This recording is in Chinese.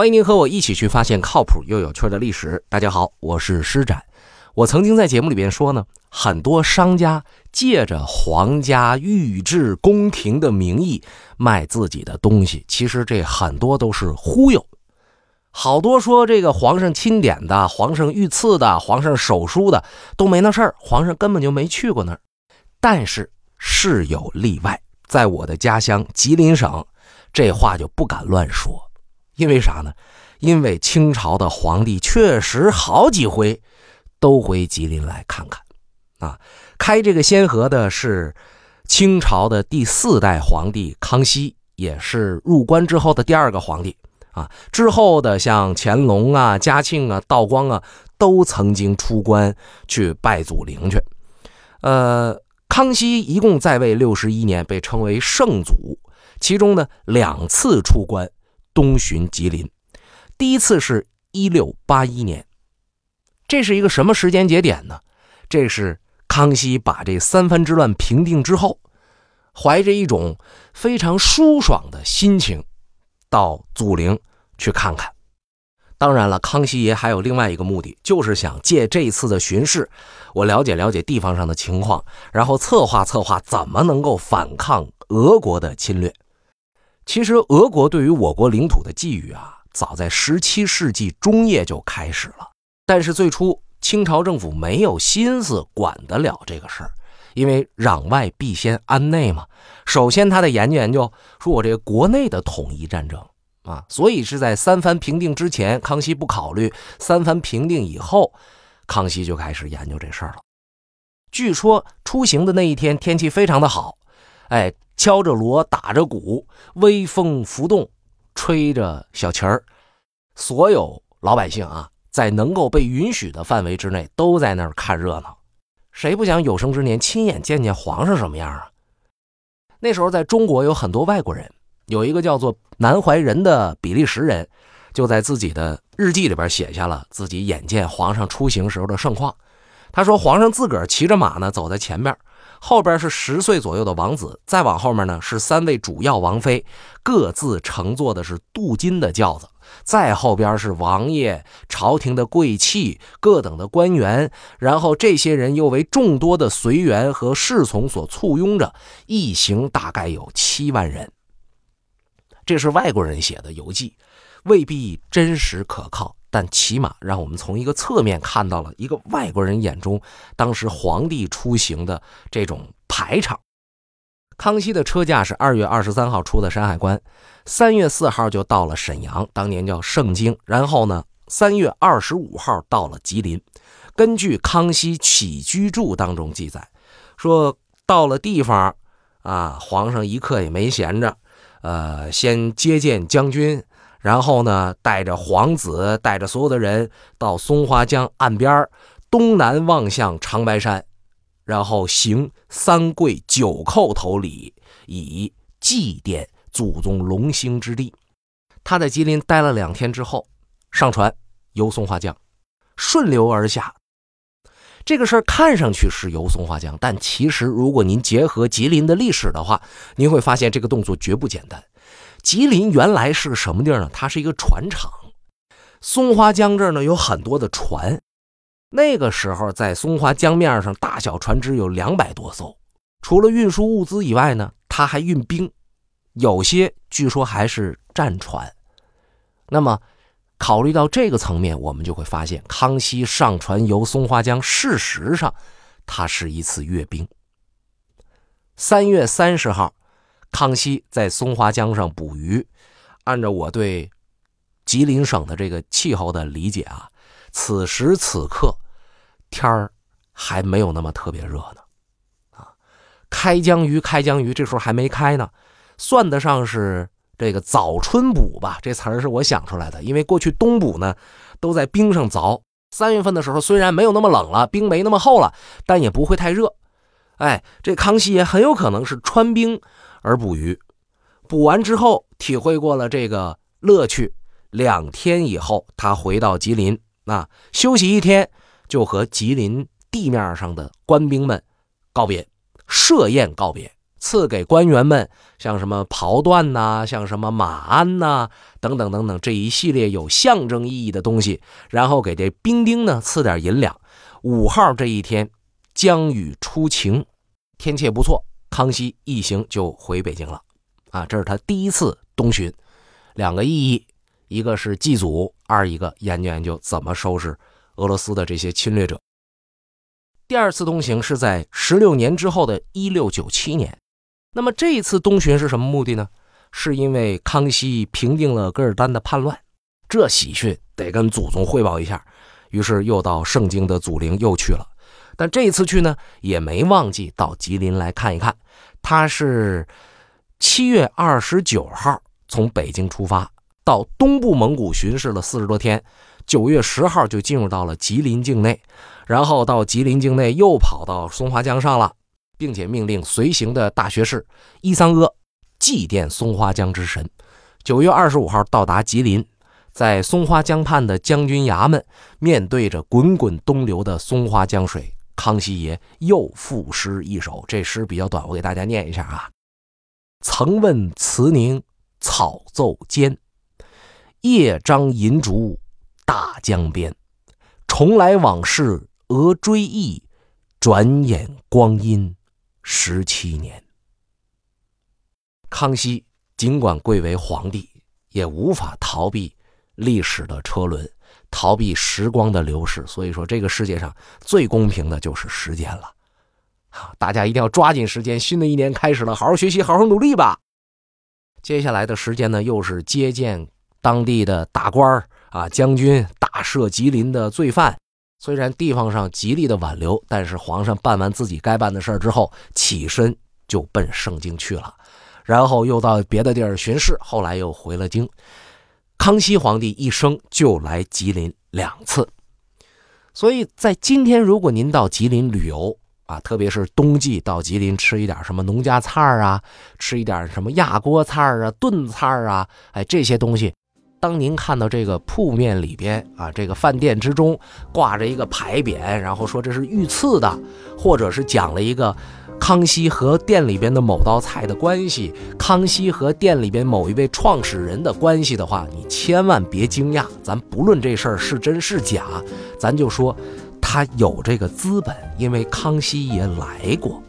欢迎您和我一起去发现靠谱又有趣的历史。大家好，我是施展。我曾经在节目里边说呢，很多商家借着皇家御制宫廷的名义卖自己的东西，其实这很多都是忽悠。好多说这个皇上钦点的、皇上御赐的、皇上手书的都没那事儿，皇上根本就没去过那儿。但是事有例外，在我的家乡吉林省，这话就不敢乱说。因为啥呢？因为清朝的皇帝确实好几回都回吉林来看看，啊，开这个先河的是清朝的第四代皇帝康熙，也是入关之后的第二个皇帝啊。之后的像乾隆啊、嘉庆啊、道光啊，都曾经出关去拜祖陵去。呃，康熙一共在位六十一年，被称为圣祖，其中呢两次出关。东巡吉林，第一次是一六八一年，这是一个什么时间节点呢？这是康熙把这三藩之乱平定之后，怀着一种非常舒爽的心情，到祖陵去看看。当然了，康熙爷还有另外一个目的，就是想借这次的巡视，我了解了解地方上的情况，然后策划策划怎么能够反抗俄国的侵略。其实，俄国对于我国领土的觊觎啊，早在17世纪中叶就开始了。但是最初，清朝政府没有心思管得了这个事儿，因为攘外必先安内嘛。首先，他得研究研究，说我这个国内的统一战争啊，所以是在三藩平定之前，康熙不考虑；三藩平定以后，康熙就开始研究这事儿了。据说出行的那一天天气非常的好，哎。敲着锣，打着鼓，微风浮动，吹着小旗儿，所有老百姓啊，在能够被允许的范围之内，都在那儿看热闹。谁不想有生之年亲眼见见皇上什么样啊？那时候在中国有很多外国人，有一个叫做南怀仁的比利时人，就在自己的日记里边写下了自己眼见皇上出行时候的盛况。他说，皇上自个儿骑着马呢，走在前面。后边是十岁左右的王子，再往后面呢是三位主要王妃，各自乘坐的是镀金的轿子。再后边是王爷、朝廷的贵戚、各等的官员，然后这些人又为众多的随员和侍从所簇拥着，一行大概有七万人。这是外国人写的游记，未必真实可靠。但起码让我们从一个侧面看到了一个外国人眼中当时皇帝出行的这种排场。康熙的车驾是二月二十三号出的山海关，三月四号就到了沈阳，当年叫盛京。然后呢，三月二十五号到了吉林。根据《康熙起居注》当中记载，说到了地方啊，皇上一刻也没闲着，呃，先接见将军。然后呢，带着皇子，带着所有的人到松花江岸边东南望向长白山，然后行三跪九叩头礼，以祭奠祖宗龙兴之地。他在吉林待了两天之后，上船游松花江，顺流而下。这个事儿看上去是游松花江，但其实如果您结合吉林的历史的话，您会发现这个动作绝不简单。吉林原来是什么地儿呢？它是一个船厂。松花江这儿呢有很多的船，那个时候在松花江面上，大小船只有两百多艘。除了运输物资以外呢，它还运兵，有些据说还是战船。那么，考虑到这个层面，我们就会发现，康熙上船游松花江，事实上，它是一次阅兵。三月三十号。康熙在松花江上捕鱼，按照我对吉林省的这个气候的理解啊，此时此刻天儿还没有那么特别热呢，啊，开江鱼，开江鱼，这时候还没开呢，算得上是这个早春捕吧，这词儿是我想出来的，因为过去冬捕呢都在冰上凿，三月份的时候虽然没有那么冷了，冰没那么厚了，但也不会太热，哎，这康熙也很有可能是穿冰。而捕鱼，捕完之后体会过了这个乐趣。两天以后，他回到吉林，啊，休息一天，就和吉林地面上的官兵们告别，设宴告别。赐给官员们，像什么袍缎呐，像什么马鞍呐，等等等等这一系列有象征意义的东西，然后给这兵丁呢赐点银两。五号这一天，江雨初晴，天气也不错，康熙一行就回北京了。啊，这是他第一次东巡，两个意义，一个是祭祖，二一个研究研究怎么收拾俄罗斯的这些侵略者。第二次东行是在十六年之后的一六九七年。那么这一次东巡是什么目的呢？是因为康熙平定了噶尔丹的叛乱，这喜讯得跟祖宗汇报一下，于是又到盛京的祖陵又去了。但这一次去呢，也没忘记到吉林来看一看。他是七月二十九号从北京出发，到东部蒙古巡视了四十多天，九月十号就进入到了吉林境内，然后到吉林境内又跑到松花江上了。并且命令随行的大学士伊桑阿祭奠松花江之神。九月二十五号到达吉林，在松花江畔的将军衙门，面对着滚滚东流的松花江水，康熙爷又赋诗一首。这诗比较短，我给大家念一下啊：“曾问慈宁草奏间，夜张银烛大江边。重来往事俄追忆，转眼光阴。”十七年，康熙尽管贵为皇帝，也无法逃避历史的车轮，逃避时光的流逝。所以说，这个世界上最公平的就是时间了。好，大家一定要抓紧时间，新的一年开始了，好好学习，好好努力吧。接下来的时间呢，又是接见当地的大官啊，将军，大赦吉林的罪犯。虽然地方上极力的挽留，但是皇上办完自己该办的事儿之后，起身就奔盛京去了，然后又到别的地儿巡视，后来又回了京。康熙皇帝一生就来吉林两次，所以在今天，如果您到吉林旅游啊，特别是冬季到吉林吃一点什么农家菜啊，吃一点什么压锅菜啊、炖菜啊，哎，这些东西。当您看到这个铺面里边啊，这个饭店之中挂着一个牌匾，然后说这是御赐的，或者是讲了一个康熙和店里边的某道菜的关系，康熙和店里边某一位创始人的关系的话，你千万别惊讶。咱不论这事儿是真是假，咱就说他有这个资本，因为康熙也来过。